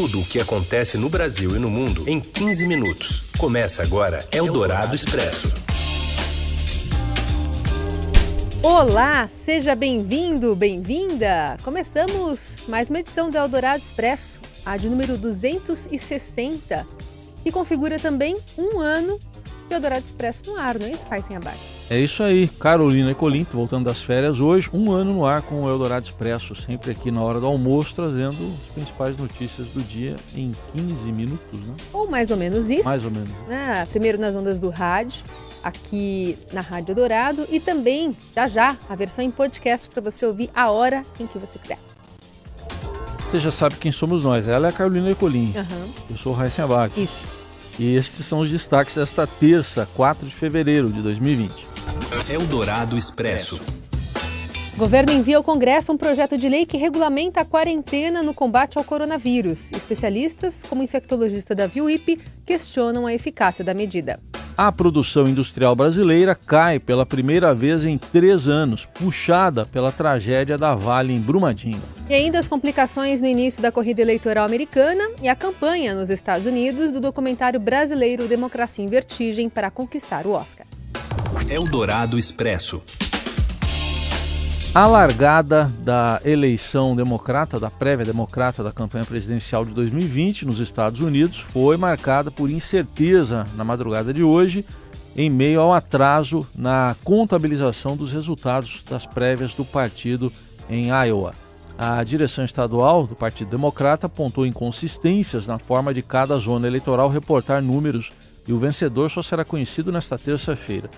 tudo o que acontece no Brasil e no mundo em 15 minutos. Começa agora Eldorado Expresso. Olá, seja bem-vindo, bem-vinda! Começamos mais uma edição do Eldorado Expresso, a de número 260, que configura também um ano de Eldorado Expresso no ar, não é isso, Pai Sem Abaixo? É isso aí, Carolina e Colinto voltando das férias hoje, um ano no ar com o Eldorado Expresso, sempre aqui na hora do almoço, trazendo as principais notícias do dia em 15 minutos, né? Ou mais ou menos isso. Mais ou menos. Né? Primeiro nas ondas do rádio, aqui na Rádio Dourado e também, já já, a versão em podcast para você ouvir a hora em que você quiser. Você já sabe quem somos nós, ela é a Carolina Ecolim, uhum. eu sou o Raíssa Abac. Isso. E estes são os destaques desta terça, 4 de fevereiro de 2020. Eldorado Expresso. O governo envia ao Congresso um projeto de lei que regulamenta a quarentena no combate ao coronavírus. Especialistas, como o infectologista Davi Uip, questionam a eficácia da medida. A produção industrial brasileira cai pela primeira vez em três anos, puxada pela tragédia da Vale em Brumadinho. E ainda as complicações no início da corrida eleitoral americana e a campanha nos Estados Unidos do documentário brasileiro Democracia em Vertigem para conquistar o Oscar. Eldorado Expresso. A largada da eleição democrata, da prévia democrata da campanha presidencial de 2020 nos Estados Unidos foi marcada por incerteza na madrugada de hoje, em meio ao atraso na contabilização dos resultados das prévias do partido em Iowa. A direção estadual do Partido Democrata apontou inconsistências na forma de cada zona eleitoral reportar números e o vencedor só será conhecido nesta terça-feira.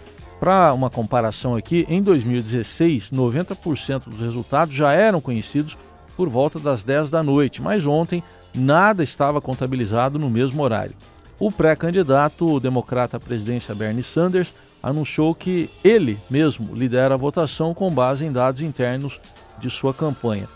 Para uma comparação aqui, em 2016, 90% dos resultados já eram conhecidos por volta das 10 da noite, mas ontem nada estava contabilizado no mesmo horário. O pré-candidato democrata à presidência Bernie Sanders anunciou que ele mesmo lidera a votação com base em dados internos de sua campanha.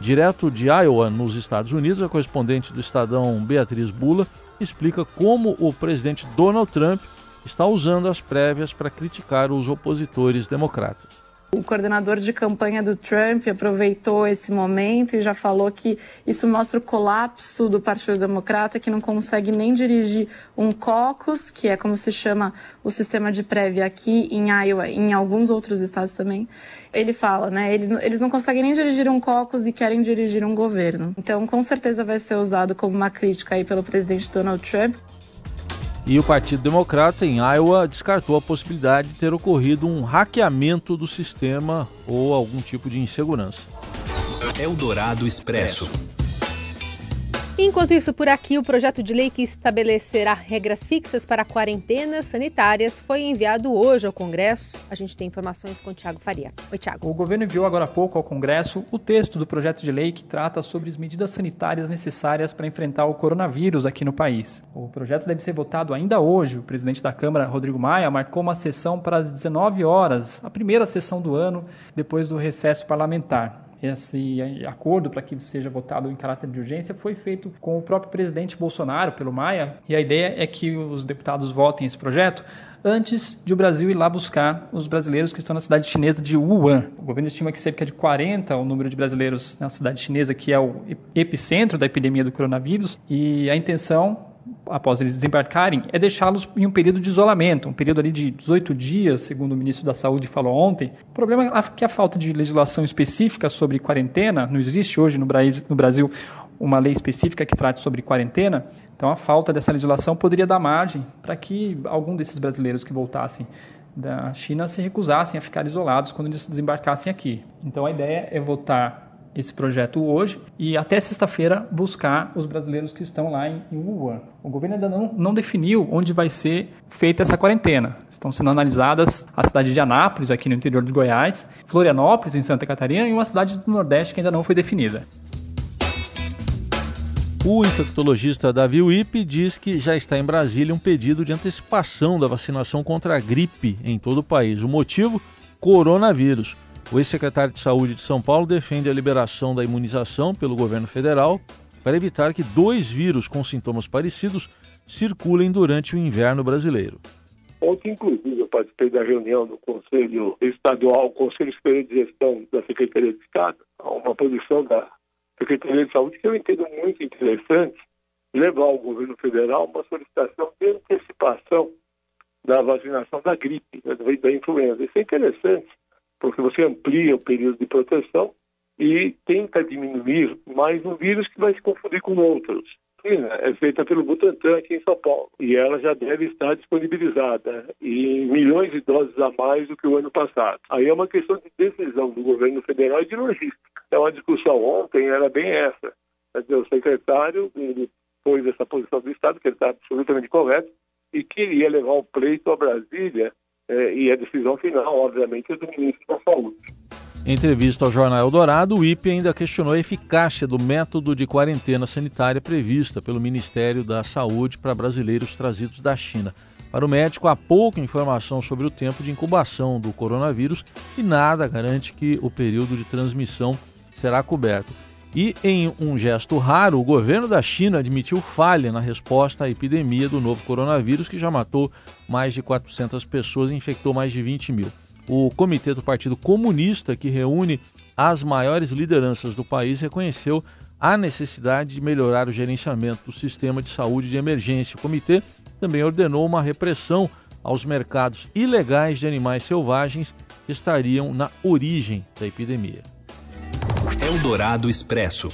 Direto de Iowa, nos Estados Unidos, a correspondente do Estadão Beatriz Bula explica como o presidente Donald Trump está usando as prévias para criticar os opositores democratas. O coordenador de campanha do Trump aproveitou esse momento e já falou que isso mostra o colapso do Partido Democrata, que não consegue nem dirigir um caucus, que é como se chama o sistema de prévia aqui em Iowa em alguns outros estados também. Ele fala, né? Eles não conseguem nem dirigir um caucus e querem dirigir um governo. Então, com certeza vai ser usado como uma crítica aí pelo presidente Donald Trump. E o Partido Democrata em Iowa descartou a possibilidade de ter ocorrido um hackeamento do sistema ou algum tipo de insegurança. Eldorado Expresso. Enquanto isso, por aqui, o projeto de lei que estabelecerá regras fixas para quarentenas sanitárias foi enviado hoje ao Congresso. A gente tem informações com o Tiago Faria. Oi, Tiago. O governo enviou agora há pouco ao Congresso o texto do projeto de lei que trata sobre as medidas sanitárias necessárias para enfrentar o coronavírus aqui no país. O projeto deve ser votado ainda hoje. O presidente da Câmara, Rodrigo Maia, marcou uma sessão para as 19 horas, a primeira sessão do ano, depois do recesso parlamentar esse acordo para que seja votado em caráter de urgência foi feito com o próprio presidente Bolsonaro, pelo Maia, e a ideia é que os deputados votem esse projeto antes de o Brasil ir lá buscar os brasileiros que estão na cidade chinesa de Wuhan. O governo estima que cerca de 40 o número de brasileiros na cidade chinesa, que é o epicentro da epidemia do coronavírus, e a intenção após eles desembarcarem, é deixá-los em um período de isolamento, um período ali de 18 dias, segundo o ministro da Saúde falou ontem. O problema é que a falta de legislação específica sobre quarentena, não existe hoje no Brasil uma lei específica que trate sobre quarentena, então a falta dessa legislação poderia dar margem para que algum desses brasileiros que voltassem da China se recusassem a ficar isolados quando eles desembarcassem aqui. Então a ideia é votar esse projeto hoje e até sexta-feira buscar os brasileiros que estão lá em, Wuhan. O governo ainda não, não definiu onde vai ser feita essa quarentena. Estão sendo analisadas a cidade de Anápolis, aqui no interior de Goiás, Florianópolis, em Santa Catarina, e uma cidade do Nordeste que ainda não foi definida. O infectologista Davi Wipe diz que já está em Brasília um pedido de antecipação da vacinação contra a gripe em todo o país. O motivo? Coronavírus. O ex-secretário de Saúde de São Paulo defende a liberação da imunização pelo governo federal para evitar que dois vírus com sintomas parecidos circulem durante o inverno brasileiro. Ontem, inclusive, eu participei da reunião do Conselho Estadual, Conselho Superior de Gestão da Secretaria de Estado, uma posição da Secretaria de Saúde que eu entendo muito interessante, levar ao governo federal uma solicitação de antecipação da vacinação da gripe, né, da influenza. Isso é interessante, porque você amplia o período de proteção e tenta diminuir mais um vírus que vai se confundir com outros. É feita pelo Butantan aqui em São Paulo e ela já deve estar disponibilizada em milhões de doses a mais do que o ano passado. Aí é uma questão de decisão do governo federal e de logística. Então a discussão ontem era bem essa. O secretário ele pôs essa posição do Estado, que ele está absolutamente correto, e queria levar o pleito a Brasília e a decisão final, obviamente, é do ministro da Saúde. Em entrevista ao jornal Eldorado, o IPE ainda questionou a eficácia do método de quarentena sanitária prevista pelo Ministério da Saúde para brasileiros trazidos da China. Para o médico, há pouca informação sobre o tempo de incubação do coronavírus e nada garante que o período de transmissão será coberto. E, em um gesto raro, o governo da China admitiu falha na resposta à epidemia do novo coronavírus, que já matou mais de 400 pessoas e infectou mais de 20 mil o comitê do Partido Comunista, que reúne as maiores lideranças do país, reconheceu a necessidade de melhorar o gerenciamento do sistema de saúde de emergência. O comitê também ordenou uma repressão aos mercados ilegais de animais selvagens que estariam na origem da epidemia. Eldorado Expresso.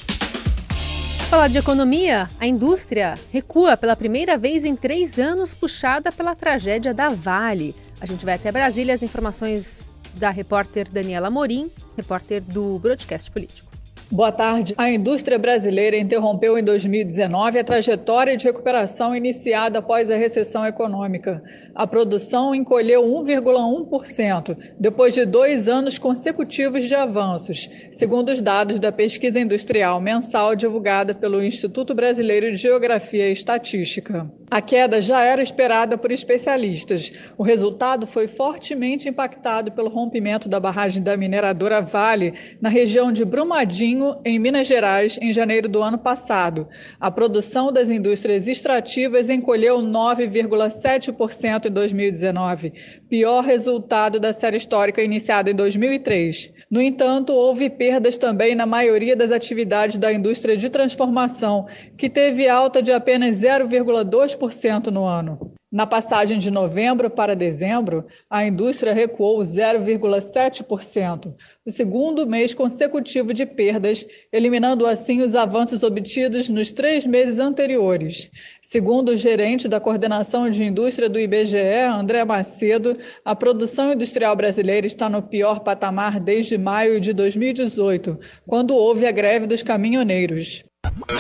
Falar de economia, a indústria recua pela primeira vez em três anos, puxada pela tragédia da Vale. A gente vai até Brasília, as informações da repórter Daniela Morim, repórter do Broadcast Político. Boa tarde. A indústria brasileira interrompeu em 2019 a trajetória de recuperação iniciada após a recessão econômica. A produção encolheu 1,1%, depois de dois anos consecutivos de avanços, segundo os dados da pesquisa industrial mensal divulgada pelo Instituto Brasileiro de Geografia e Estatística. A queda já era esperada por especialistas. O resultado foi fortemente impactado pelo rompimento da barragem da mineradora Vale na região de Brumadinho em Minas Gerais, em janeiro do ano passado. A produção das indústrias extrativas encolheu 9,7% em 2019, pior resultado da série histórica iniciada em 2003. No entanto, houve perdas também na maioria das atividades da indústria de transformação, que teve alta de apenas 0,2% no ano. Na passagem de novembro para dezembro, a indústria recuou 0,7%, o segundo mês consecutivo de perdas, eliminando assim os avanços obtidos nos três meses anteriores. Segundo o gerente da coordenação de indústria do IBGE, André Macedo, a produção industrial brasileira está no pior patamar desde maio de 2018, quando houve a greve dos caminhoneiros.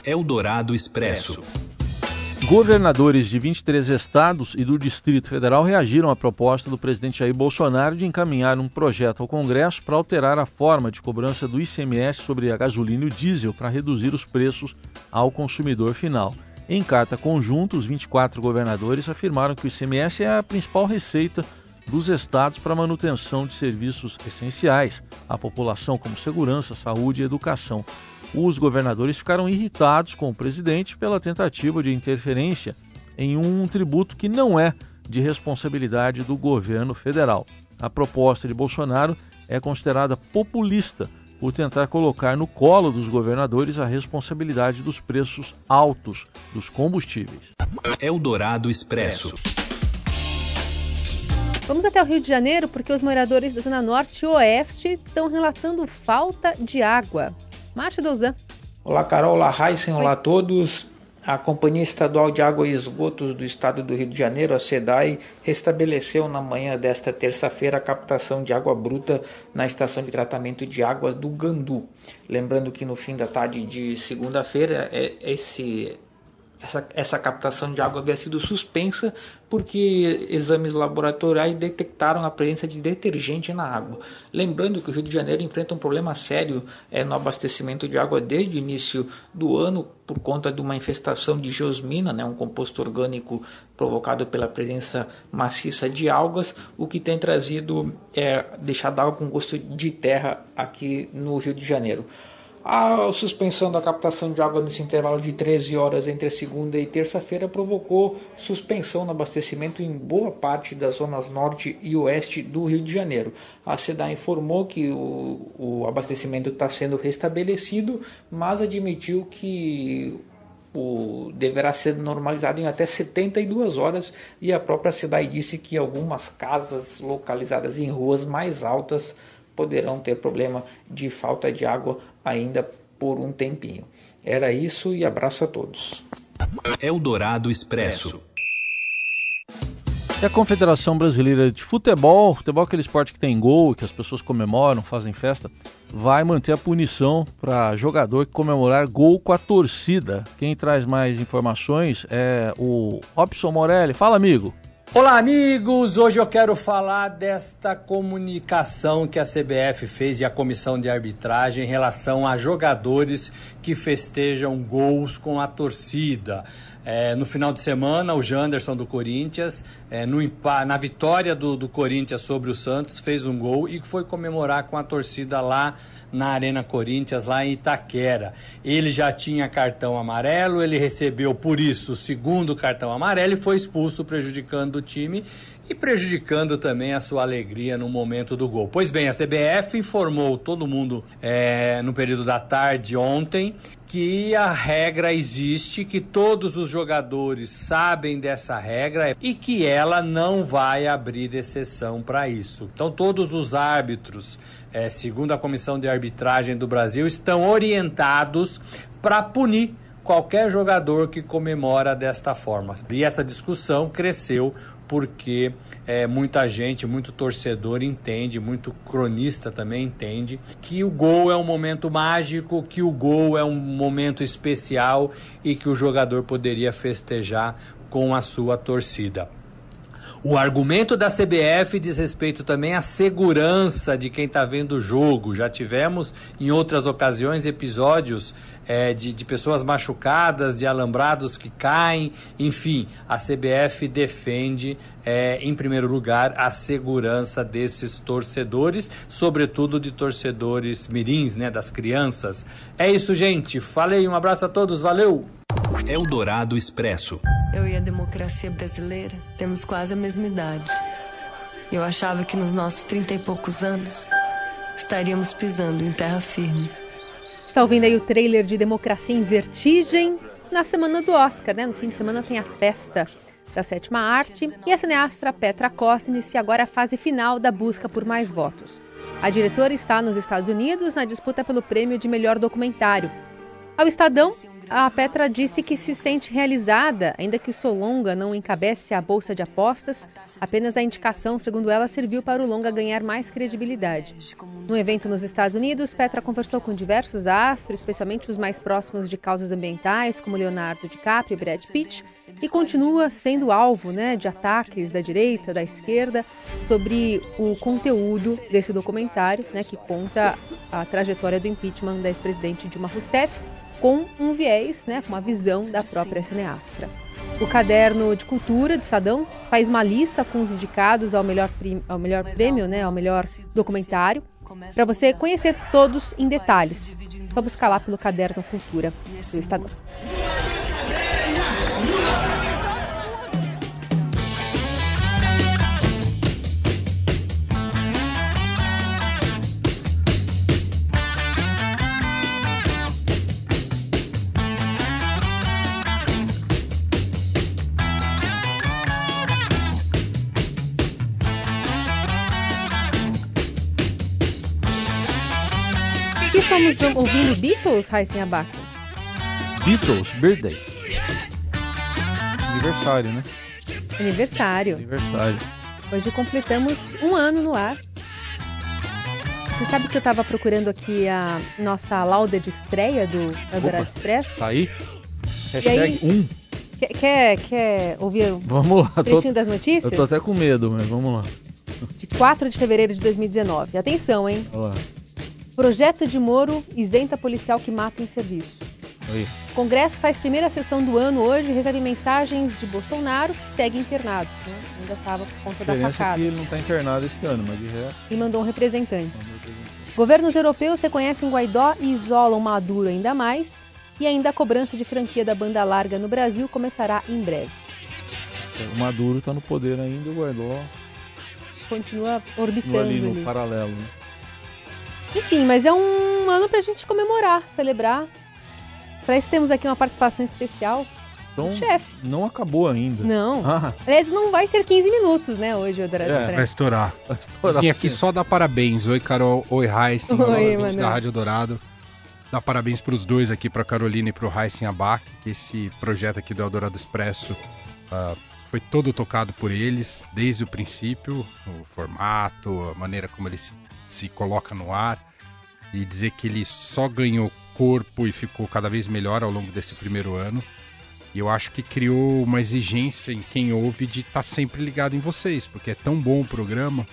Eldorado Expresso. Governadores de 23 estados e do Distrito Federal reagiram à proposta do presidente Jair Bolsonaro de encaminhar um projeto ao Congresso para alterar a forma de cobrança do ICMS sobre a gasolina e o diesel para reduzir os preços ao consumidor final. Em carta conjunta, os 24 governadores afirmaram que o ICMS é a principal receita dos estados para manutenção de serviços essenciais à população, como segurança, saúde e educação os governadores ficaram irritados com o presidente pela tentativa de interferência em um tributo que não é de responsabilidade do governo federal. A proposta de Bolsonaro é considerada populista por tentar colocar no colo dos governadores a responsabilidade dos preços altos dos combustíveis. Eldorado Expresso. Vamos até o Rio de Janeiro porque os moradores da Zona Norte e Oeste estão relatando falta de água. Márcio Dozan. Olá, Carol. Olá, Heisen. Olá a todos. A Companhia Estadual de Água e Esgotos do Estado do Rio de Janeiro, a SEDAI, restabeleceu na manhã desta terça-feira a captação de água bruta na estação de tratamento de água do Gandu. Lembrando que no fim da tarde de segunda-feira, é, esse essa, essa captação de água havia sido suspensa porque exames laboratoriais detectaram a presença de detergente na água. Lembrando que o Rio de Janeiro enfrenta um problema sério é, no abastecimento de água desde o início do ano por conta de uma infestação de geosmina, né, um composto orgânico provocado pela presença maciça de algas, o que tem trazido, é, deixado água com gosto de terra aqui no Rio de Janeiro. A suspensão da captação de água nesse intervalo de 13 horas entre segunda e terça-feira provocou suspensão no abastecimento em boa parte das zonas norte e oeste do Rio de Janeiro. A SEDA informou que o, o abastecimento está sendo restabelecido, mas admitiu que o, deverá ser normalizado em até 72 horas e a própria cidade disse que algumas casas localizadas em ruas mais altas poderão ter problema de falta de água ainda por um tempinho. Era isso e abraço a todos. Eldorado Expresso. E a Confederação Brasileira de Futebol, futebol é aquele esporte que tem gol, que as pessoas comemoram, fazem festa, vai manter a punição para jogador que comemorar gol com a torcida. Quem traz mais informações é o Robson Morelli. Fala, amigo. Olá, amigos! Hoje eu quero falar desta comunicação que a CBF fez e a comissão de arbitragem em relação a jogadores que festejam gols com a torcida. É, no final de semana, o Janderson do Corinthians, é, no, na vitória do, do Corinthians sobre o Santos, fez um gol e foi comemorar com a torcida lá na Arena Corinthians, lá em Itaquera. Ele já tinha cartão amarelo, ele recebeu por isso o segundo cartão amarelo e foi expulso, prejudicando o time e prejudicando também a sua alegria no momento do gol. Pois bem, a CBF informou todo mundo é, no período da tarde ontem que a regra existe, que todos os jogadores sabem dessa regra e que ela não vai abrir exceção para isso. Então, todos os árbitros, é, segundo a Comissão de Arbitragem do Brasil, estão orientados para punir qualquer jogador que comemora desta forma. E essa discussão cresceu porque é, muita gente, muito torcedor entende, muito cronista também entende que o gol é um momento mágico, que o gol é um momento especial e que o jogador poderia festejar com a sua torcida. O argumento da CBF diz respeito também à segurança de quem está vendo o jogo. Já tivemos em outras ocasiões episódios é, de, de pessoas machucadas, de alambrados que caem. Enfim, a CBF defende, é, em primeiro lugar, a segurança desses torcedores, sobretudo de torcedores mirins, né, das crianças. É isso, gente. Falei, um abraço a todos, valeu! Eldorado Expresso. Eu e a democracia brasileira temos quase a mesma idade. Eu achava que nos nossos trinta e poucos anos estaríamos pisando em terra firme. Está ouvindo aí o trailer de Democracia em Vertigem na semana do Oscar, né? No fim de semana tem a festa da sétima arte e a cineasta Petra Costa inicia agora a fase final da busca por mais votos. A diretora está nos Estados Unidos na disputa pelo prêmio de melhor documentário. Ao Estadão, a Petra disse que se sente realizada, ainda que o seu longa não encabece a bolsa de apostas. Apenas a indicação, segundo ela, serviu para o longa ganhar mais credibilidade. No evento nos Estados Unidos, Petra conversou com diversos astros, especialmente os mais próximos de causas ambientais, como Leonardo DiCaprio e Brad Pitt, e continua sendo alvo né, de ataques da direita, da esquerda, sobre o conteúdo desse documentário, né, que conta a trajetória do impeachment da ex-presidente Dilma Rousseff com um viés, né, uma visão da própria cineasta. O caderno de cultura do Estadão faz uma lista com os indicados ao melhor, ao melhor prêmio, né, ao melhor documentário, para você conhecer todos em detalhes. Só buscar lá pelo caderno cultura do Estadão. Estamos ouvindo Beatles, Raíssen Abaca? Beatles, Birthday. Aniversário, né? Aniversário. Aniversário. Hoje completamos um ano no ar. Você sabe que eu estava procurando aqui a nossa lauda de estreia do Eldorado Expresso? Tá aí? Hashtag 1. Um. Quer, quer, quer ouvir vamos lá, o trechinho tô, das notícias? Eu tô até com medo, mas vamos lá. De 4 de fevereiro de 2019. Atenção, hein? Olá. Projeto de Moro isenta policial que mata em serviço. Oi. Congresso faz primeira sessão do ano hoje e recebe mensagens de Bolsonaro que segue internado. Né? Ainda estava por conta da facada. É que ele não está internado este ano, mas de resto... E mandou um representante. Um representante. Governos europeus reconhecem Guaidó e isolam Maduro ainda mais. E ainda a cobrança de franquia da banda larga no Brasil começará em breve. O Maduro está no poder ainda, o Guaidó... Continua orbitando ali. No ali. paralelo, né? Enfim, mas é um ano pra gente comemorar, celebrar. Para isso temos aqui uma participação especial Então, chefe. não acabou ainda. Não. Ah, Aliás, não vai ter 15 minutos, né, hoje, o Dourado É, Expresso. Vai estourar. vai estourar. Vim aqui só dar parabéns. Oi, Carol. Oi, Heisen. Oi, Manuel. da Rádio Dourado. Dar parabéns para os dois aqui, para Carolina e para o Heisen Abac, que esse projeto aqui do Eldorado Expresso ah, foi todo tocado por eles, desde o princípio, o formato, a maneira como ele se, se coloca no ar, e dizer que ele só ganhou corpo e ficou cada vez melhor ao longo desse primeiro ano. E eu acho que criou uma exigência em quem ouve de estar sempre ligado em vocês, porque é tão bom o programa.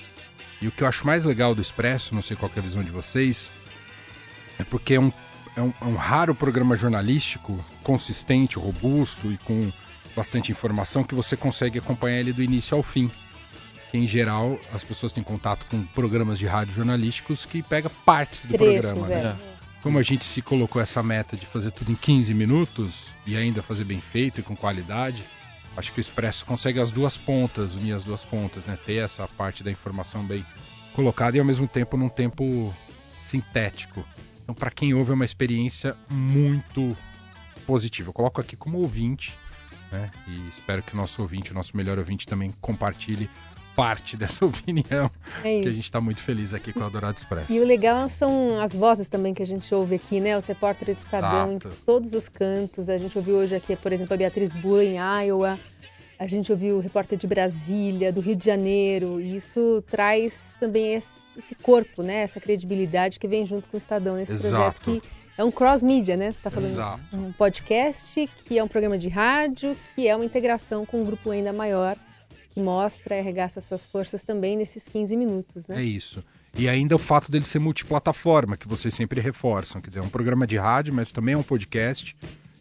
E o que eu acho mais legal do Expresso, não sei qual é a visão de vocês, é porque é um, é um, é um raro programa jornalístico, consistente, robusto e com bastante informação que você consegue acompanhar ele do início ao fim. Que, em geral, as pessoas têm contato com programas de rádio jornalísticos que pega partes do Trechos, programa. é. Né? Como a gente se colocou essa meta de fazer tudo em 15 minutos e ainda fazer bem feito e com qualidade, acho que o Expresso consegue as duas pontas, unir as duas pontas, né? Ter essa parte da informação bem colocada e ao mesmo tempo num tempo sintético. Então, para quem ouve, é uma experiência muito positiva. Eu coloco aqui como ouvinte, né? E espero que o nosso ouvinte, o nosso melhor ouvinte, também compartilhe parte dessa opinião, É que a gente está muito feliz aqui com o Adorado Expresso. E o legal são as vozes também que a gente ouve aqui, né? Os repórteres do Estadão Exato. em todos os cantos. A gente ouviu hoje aqui, por exemplo, a Beatriz Bula em Iowa. A gente ouviu o repórter de Brasília, do Rio de Janeiro. E isso traz também esse esse corpo, né? Essa credibilidade que vem junto com o Estadão nesse Exato. projeto que é um cross-mídia, né? Você está falando Exato. um podcast, que é um programa de rádio, que é uma integração com um grupo ainda maior, que mostra e arregaça suas forças também nesses 15 minutos, né? É isso. E ainda o fato dele ser multiplataforma, que vocês sempre reforçam. Quer dizer, é um programa de rádio, mas também é um podcast.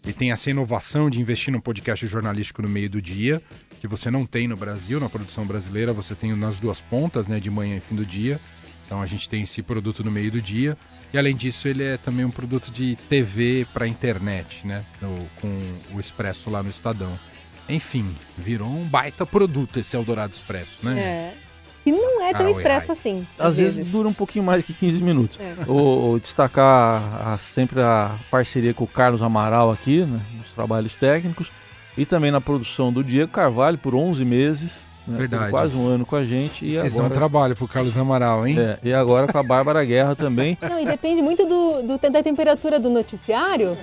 E tem essa inovação de investir num podcast jornalístico no meio do dia, que você não tem no Brasil, na produção brasileira, você tem nas duas pontas, né, de manhã e fim do dia. Então a gente tem esse produto no meio do dia. E além disso, ele é também um produto de TV para internet, né, com o Expresso lá no Estadão. Enfim, virou um baita produto esse Eldorado Expresso, né? É. E não é tão Ah, expresso ai. assim. Às vezes dura um pouquinho mais que 15 minutos. É. O, o destacar a- sempre a parceria com o Carlos Amaral aqui, né, nos trabalhos técnicos, e também na produção do Diego Carvalho por 11 meses, né, Verdade. quase um ano com a gente. E Vocês dão agora, trabalho pro Carlos Amaral, hein? é, e agora com a Bárbara Guerra também. Não, e depende muito do, do- da temperatura do noticiário,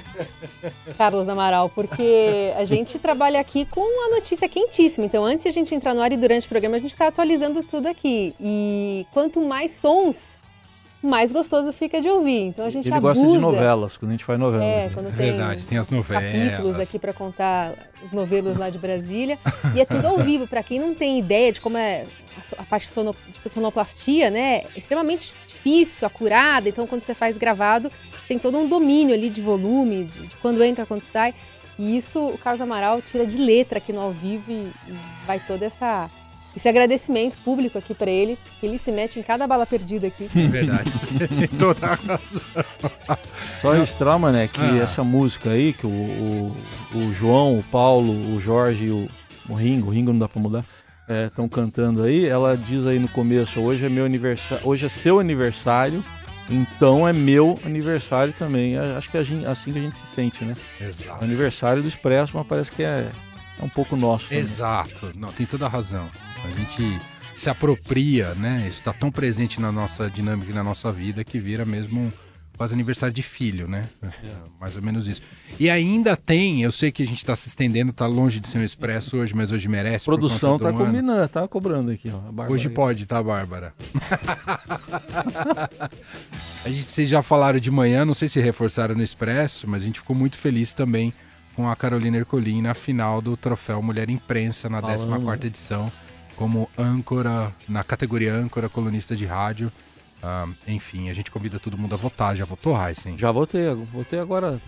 Carlos Amaral, porque a gente trabalha aqui com a notícia quentíssima. Então, antes de a gente entrar no ar e durante o programa, a gente está atualizando tudo aqui. E quanto mais sons, mais gostoso fica de ouvir. Então, a gente Ele abusa. gosta de novelas, quando a gente faz novela. É, quando tem Verdade, tem as novelas. capítulos aqui para contar os novelos lá de Brasília. E é tudo ao vivo, para quem não tem ideia de como é a, parte sono, tipo, sonoplastia, né? É extremamente difícil, acurada. Então, quando você faz gravado, tem todo um domínio ali de volume, de, de quando entra, quando sai. E isso o Carlos Amaral tira de letra aqui no ao vivo e, e vai todo essa, esse agradecimento público aqui para ele, que ele se mete em cada bala perdida aqui. É verdade, você tem toda a razão. Só registrar, mané, que Ah. essa música aí, que o, o, o João, o Paulo, o Jorge e o, o Ringo, o Ringo não dá pra mudar, estão cantando aí, ela diz aí no começo, hoje é meu aniversário, hoje é seu aniversário, então é meu aniversário também. A- Acho que é assim que a gente se sente, né? Exato. Aniversário do Expresso, mas parece que é, é um pouco nosso. também. Exato. Não, tem toda a razão. A gente se apropria, né? Isso está tão presente na nossa dinâmica e na nossa vida que vira mesmo um quase aniversário de filho, né? É, mais ou menos isso. E ainda tem, eu sei que a gente está se estendendo, tá longe de ser um expresso hoje, mas hoje merece. A produção tá ano. combinando, tá cobrando aqui, ó. Hoje aí. pode, tá, Bárbara? a gente, vocês já falaram de manhã, não sei se reforçaram no Expresso, mas a gente ficou muito feliz também com a Carolina Ercolim na final do Troféu Mulher Imprensa, na Falando, 14ª edição, como âncora, na categoria âncora, colunista de rádio. Ah, enfim, a gente convida todo mundo a votar. Já votou, Heisen? Já votei, votei agora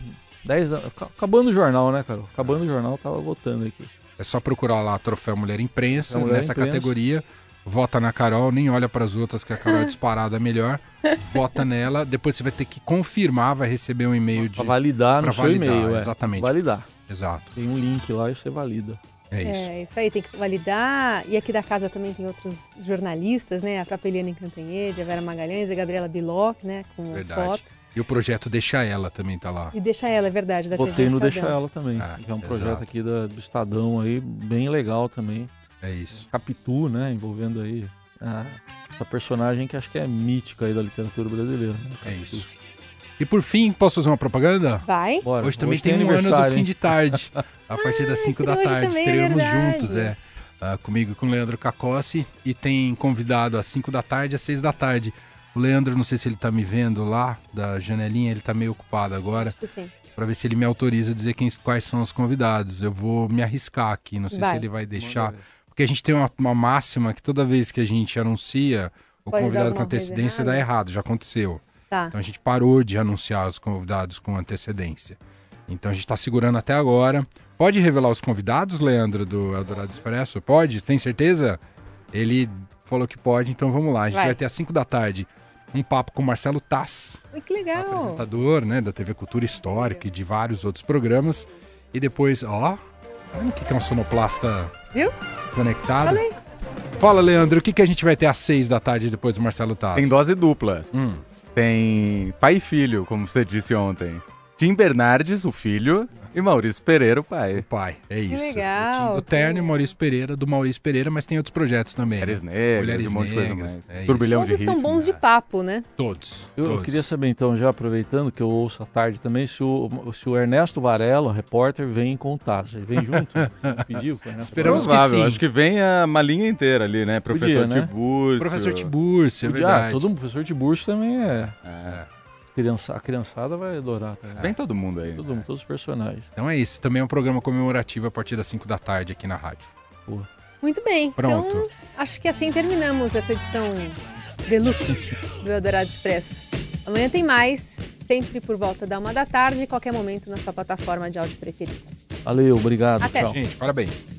10 anos. Acabando o jornal, né, cara? Acabando o jornal, tava votando aqui. É só procurar lá Troféu Mulher Imprensa, Mulher nessa Imprensa. categoria. Vota na Carol, nem olha para as outras, que a Carol é disparada melhor. Vota nela, depois você vai ter que confirmar, vai receber um e-mail de. Pra validar pra no seu validar, e-mail, é. Exatamente. Validar. Exato. Tem um link lá e você valida. É isso. É, isso aí, tem que validar. E aqui da casa também tem outros jornalistas, né? A própria Eliane Cantanhede, a Vera Magalhães, a Gabriela Biloc, né? Com Verdade. foto. E o projeto Deixa Ela também tá lá. E Deixa Ela, é verdade, da Botei TV no. Deixa Ela também, Ah, que é um exato. projeto aqui da- do Estadão aí, bem legal também. É isso. Capitu, né, envolvendo aí ah, essa personagem que acho que é mítica aí da literatura brasileira. Né? É isso. E por fim, posso fazer uma propaganda? Vai? Bora. Hoje também tem tem, um ano do fim de tarde. A partir das 5 da hoje tarde. é Estaremos verdade. juntos, é. Ah, comigo e com o Leandro Cacossi. E tem convidado às 5 da tarde às 6 da tarde. O Leandro, não sei se ele tá me vendo lá da janelinha, ele tá meio ocupado agora. Pra ver se ele me autoriza a dizer quem, quais são os convidados. Eu vou me arriscar aqui, não sei Vai. se ele vai deixar. Porque a gente tem uma, uma máxima que toda vez que a gente anuncia o Pode convidado com antecedência dá errado, já aconteceu. Tá. Então a gente parou de anunciar os convidados com antecedência. Então a gente está segurando até agora. Pode revelar os convidados, Leandro, do Eldorado Expresso? Pode? Tem certeza? Ele falou que pode, então vamos lá. A gente Vai. vai, ter às 5 da tarde um papo com o Marcelo Tass, Ui, que legal. apresentador né, da TV Cultura Histórica e de vários outros programas. E depois, ó, o que que é um sonoplasta Viu? Conectado? Falei. Fala, Leandro, o que, que a gente vai ter às 6 da tarde depois do Marcelo Tass? Tem dose dupla. Hum. Tem pai e filho, como você disse ontem. Tim Bernardes, o filho, e Maurício Pereira, o pai. O pai, é isso. legal, O time do que Terno e. Maurício Pereira, do Maurício Pereira, mas tem outros projetos também. Mulheres né? negras, Mulheres um monte de coisa negras, mais. é. Turbilhão de Todos são ritmo. bons de papo, né? Todos. Eu, eu todos. queria saber então, já aproveitando que eu ouço à tarde também, se o, se o Ernesto Varela, repórter, vem contar. Você vem junto? Pediu Esperamos Varela? que Provável, sim. acho que vem a malinha inteira ali, né? Professor Podia, né? Tibúrcio. Professor Tiburcio, é Podia, verdade. ah, todo mundo, professor de Burso também é. É. Criança, a criançada vai adorar. Cara. Vem todo mundo aí. Todo mundo, todos os personagens. Então é isso. Também é um programa comemorativo a partir das 5 da tarde aqui na rádio. Muito bem. Pronto. Então, acho que assim terminamos essa edição deluxe do Eldorado Expresso. Amanhã tem mais, sempre por volta da uma da tarde, qualquer momento na sua plataforma de áudio preferida. Valeu, obrigado. Até. Tchau. Gente, parabéns.